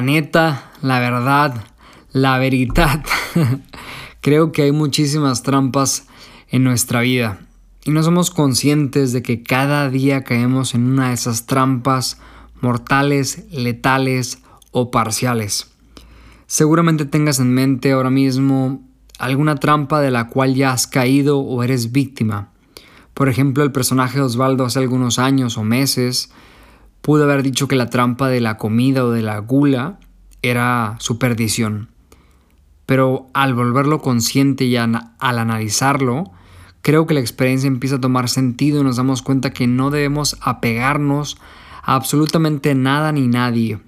la neta, la verdad, la veridad. Creo que hay muchísimas trampas en nuestra vida y no somos conscientes de que cada día caemos en una de esas trampas mortales, letales o parciales. Seguramente tengas en mente ahora mismo alguna trampa de la cual ya has caído o eres víctima. Por ejemplo, el personaje Osvaldo hace algunos años o meses pudo haber dicho que la trampa de la comida o de la gula era su perdición. Pero al volverlo consciente y al analizarlo, creo que la experiencia empieza a tomar sentido y nos damos cuenta que no debemos apegarnos a absolutamente nada ni nadie.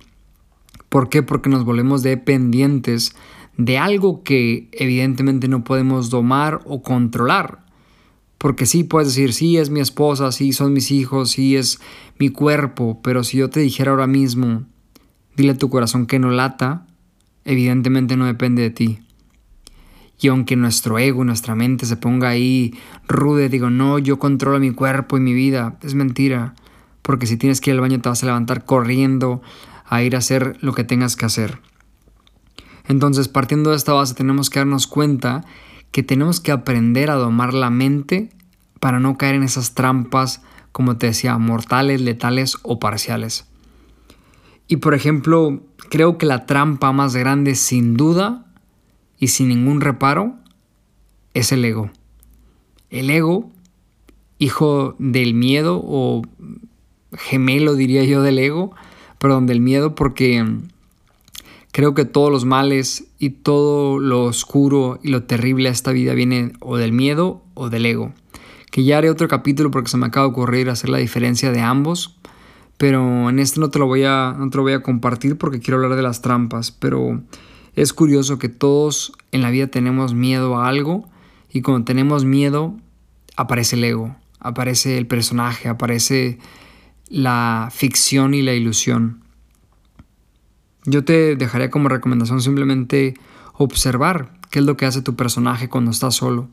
¿Por qué? Porque nos volvemos dependientes de algo que evidentemente no podemos domar o controlar. Porque sí, puedes decir, sí, es mi esposa, sí, son mis hijos, sí, es mi cuerpo, pero si yo te dijera ahora mismo, dile a tu corazón que no lata, evidentemente no depende de ti. Y aunque nuestro ego, nuestra mente se ponga ahí rude, digo, no, yo controlo mi cuerpo y mi vida, es mentira. Porque si tienes que ir al baño te vas a levantar corriendo a ir a hacer lo que tengas que hacer. Entonces, partiendo de esta base, tenemos que darnos cuenta que tenemos que aprender a domar la mente para no caer en esas trampas, como te decía, mortales, letales o parciales. Y por ejemplo, creo que la trampa más grande sin duda y sin ningún reparo es el ego. El ego, hijo del miedo o gemelo diría yo del ego, perdón, del miedo porque Creo que todos los males y todo lo oscuro y lo terrible a esta vida viene o del miedo o del ego. Que ya haré otro capítulo porque se me acaba de ocurrir hacer la diferencia de ambos. Pero en este no te lo voy a, no te lo voy a compartir porque quiero hablar de las trampas. Pero es curioso que todos en la vida tenemos miedo a algo y cuando tenemos miedo aparece el ego, aparece el personaje, aparece la ficción y la ilusión. Yo te dejaría como recomendación simplemente observar qué es lo que hace tu personaje cuando está solo.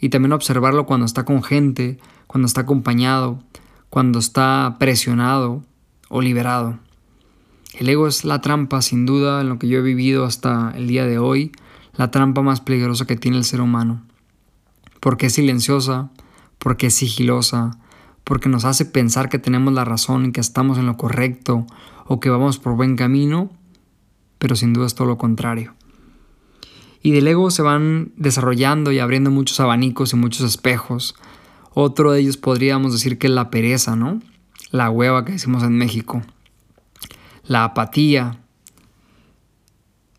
Y también observarlo cuando está con gente, cuando está acompañado, cuando está presionado o liberado. El ego es la trampa, sin duda, en lo que yo he vivido hasta el día de hoy, la trampa más peligrosa que tiene el ser humano. Porque es silenciosa, porque es sigilosa, porque nos hace pensar que tenemos la razón y que estamos en lo correcto o que vamos por buen camino, pero sin duda es todo lo contrario. Y del ego se van desarrollando y abriendo muchos abanicos y muchos espejos. Otro de ellos podríamos decir que es la pereza, ¿no? La hueva que decimos en México. La apatía.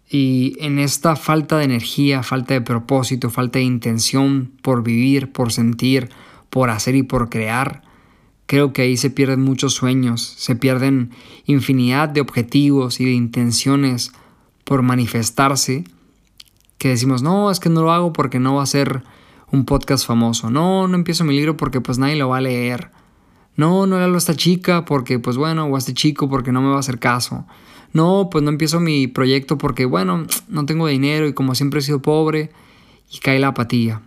Y en esta falta de energía, falta de propósito, falta de intención por vivir, por sentir, por hacer y por crear, Creo que ahí se pierden muchos sueños, se pierden infinidad de objetivos y de intenciones por manifestarse, que decimos, no, es que no lo hago porque no va a ser un podcast famoso, no, no empiezo mi libro porque pues nadie lo va a leer, no, no le hablo a esta chica porque pues bueno, o a este chico porque no me va a hacer caso, no, pues no empiezo mi proyecto porque bueno, no tengo dinero y como siempre he sido pobre, y cae la apatía,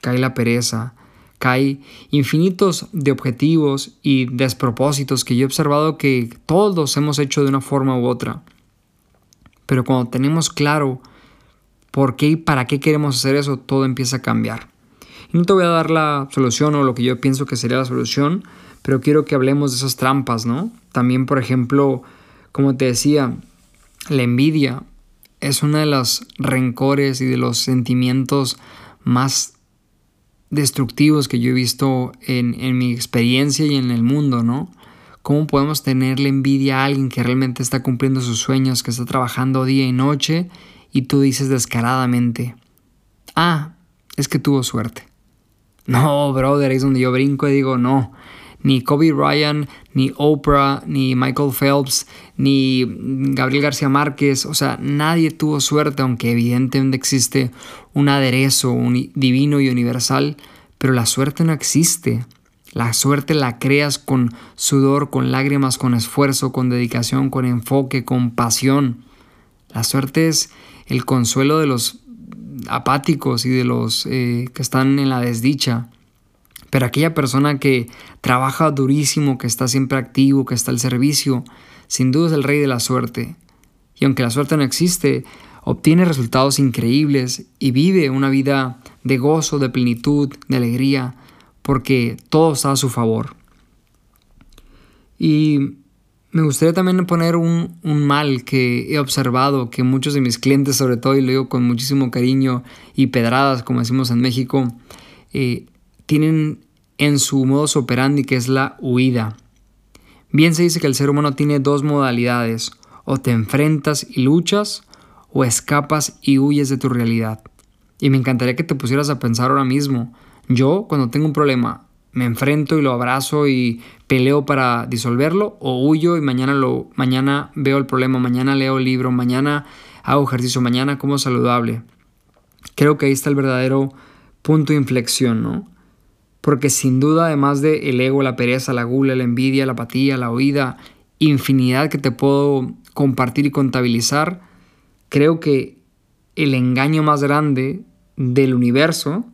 cae la pereza, cae infinitos de objetivos y despropósitos que yo he observado que todos hemos hecho de una forma u otra. Pero cuando tenemos claro por qué y para qué queremos hacer eso, todo empieza a cambiar. Y no te voy a dar la solución o lo que yo pienso que sería la solución, pero quiero que hablemos de esas trampas, ¿no? También, por ejemplo, como te decía, la envidia es uno de los rencores y de los sentimientos más destructivos que yo he visto en, mi experiencia y en el mundo, ¿no? ¿Cómo podemos tenerle envidia a alguien que realmente está cumpliendo sus sueños, que está trabajando día y noche y tú dices descaradamente, ah, es que tuvo suerte? No, brother, es donde yo brinco y digo, no, ni Kobe Bryant, ni Oprah, ni Michael Phelps, ni Gabriel García Márquez, o sea, nadie tuvo suerte, aunque evidentemente existe un aderezo un divino y universal, pero la suerte no existe. La suerte la creas con sudor, con lágrimas, con esfuerzo, con dedicación, con enfoque, con pasión. La suerte es el consuelo de los apáticos y de los eh, que están en la desdicha. Pero aquella persona que trabaja durísimo, que está siempre activo, que está al servicio, sin duda es el rey de la suerte. y aunque la suerte no existe, obtiene resultados increíbles y vive una vida de gozo, de plenitud, de alegría, porque todo está a su favor. Y me gustaría también poner un, mal que he observado, que muchos de mis clientes, sobre todo, y lo digo con muchísimo cariño y pedradas, como decimos en México, eh, tienen en su modus operandi, que es la huida. Bien se dice que el ser humano tiene dos modalidades, o te enfrentas y luchas, o escapas y huyes de tu realidad. Y me encantaría que te pusieras a pensar ahora mismo, yo cuando tengo un problema, me enfrento y lo abrazo y peleo para disolverlo o huyo y mañana lo mañana veo el problema, mañana leo el libro, mañana hago ejercicio, mañana como saludable. Creo que ahí está el verdadero punto de inflexión, ¿no? Porque sin duda, además de el ego, la pereza, la gula, la envidia, la apatía, la oída, infinidad que te puedo compartir y contabilizar, creo que el engaño más grande del universo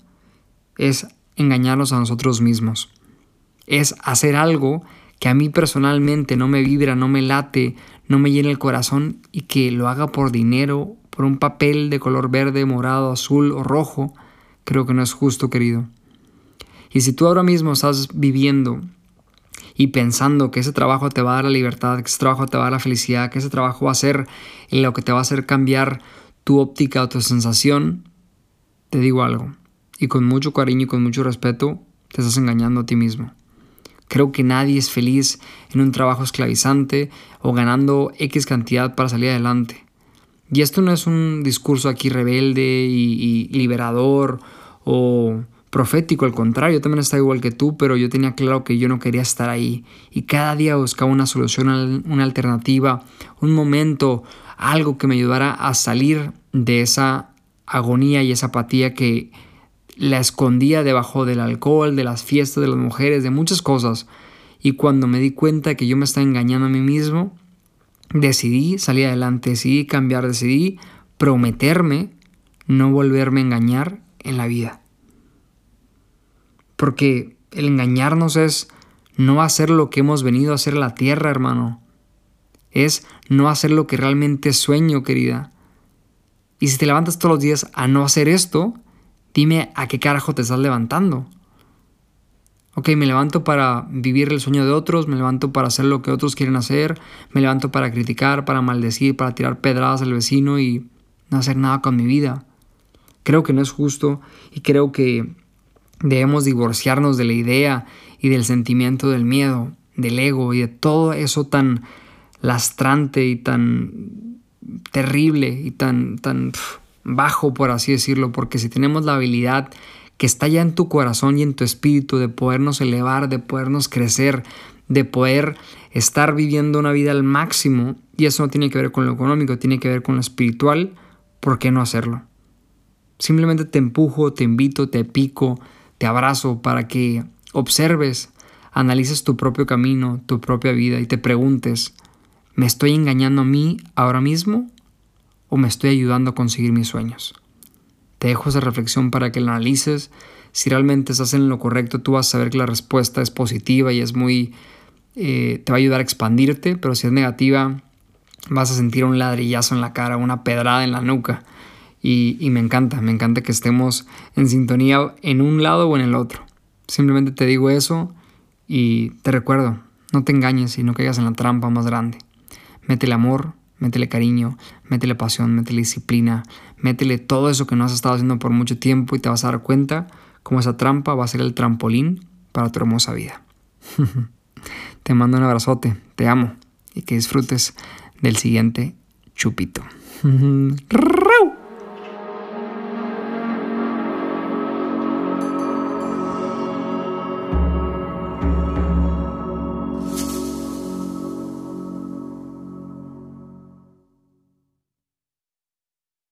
es engañarnos a nosotros mismos. Es hacer algo que a mí personalmente no me vibra, no me late, no me llena el corazón y que lo haga por dinero, por un papel de color verde, morado, azul o rojo, creo que no es justo, querido. Y si tú ahora mismo estás viviendo y pensando que ese trabajo te va a dar la libertad, que ese trabajo te va a dar la felicidad, que ese trabajo va a ser lo que te va a hacer cambiar tu óptica o tu sensación, te digo algo. Y con mucho cariño y con mucho respeto, te estás engañando a ti mismo. Creo que nadie es feliz en un trabajo esclavizante o ganando X cantidad para salir adelante. Y esto no es un discurso aquí rebelde y, y liberador o profético, al contrario, yo también estaba igual que tú, pero yo tenía claro que yo no quería estar ahí. Y cada día buscaba una solución, una alternativa, un momento, algo que me ayudara a salir de esa agonía y esa apatía que la escondía debajo del alcohol, de las fiestas de las mujeres, de muchas cosas. Y cuando me di cuenta que yo me estaba engañando a mí mismo, decidí salir adelante, decidí cambiar, decidí prometerme no volverme a engañar en la vida. Porque el engañarnos es no hacer lo que hemos venido a hacer la tierra, hermano. Es no hacer lo que realmente sueño, querida. Y si te levantas todos los días a no hacer esto, dime a qué carajo te estás levantando. Ok, me levanto para vivir el sueño de otros, me levanto para hacer lo que otros quieren hacer, me levanto para criticar, para maldecir, para tirar pedradas al vecino y no hacer nada con mi vida. Creo que no es justo y creo que Debemos divorciarnos de la idea y del sentimiento del miedo, del ego y de todo eso tan lastrante y tan terrible y tan, tan bajo, por así decirlo, porque si tenemos la habilidad que está ya en tu corazón y en tu espíritu de podernos elevar, de podernos crecer, de poder estar viviendo una vida al máximo, y eso no tiene que ver con lo económico, tiene que ver con lo espiritual, ¿por qué no hacerlo? Simplemente te empujo, te invito, te pico, te abrazo para que observes, analices tu propio camino, tu propia vida y te preguntes, ¿me estoy engañando a mí ahora mismo o me estoy ayudando a conseguir mis sueños? Te dejo esa reflexión para que la analices. Si realmente estás en lo correcto, tú vas a saber que la respuesta es positiva y es muy... Eh, te va a ayudar a expandirte, pero si es negativa, vas a sentir un ladrillazo en la cara, una pedrada en la nuca. Y, me encanta, me encanta que estemos en sintonía en un lado o en el otro. Simplemente te digo eso y te recuerdo, no te engañes y no caigas en la trampa más grande. Métele amor, métele cariño, métele pasión, métele disciplina, métele todo eso que no has estado haciendo por mucho tiempo y te vas a dar cuenta cómo esa trampa va a ser el trampolín para tu hermosa vida. te mando un abrazote, te amo y que disfrutes del siguiente chupito.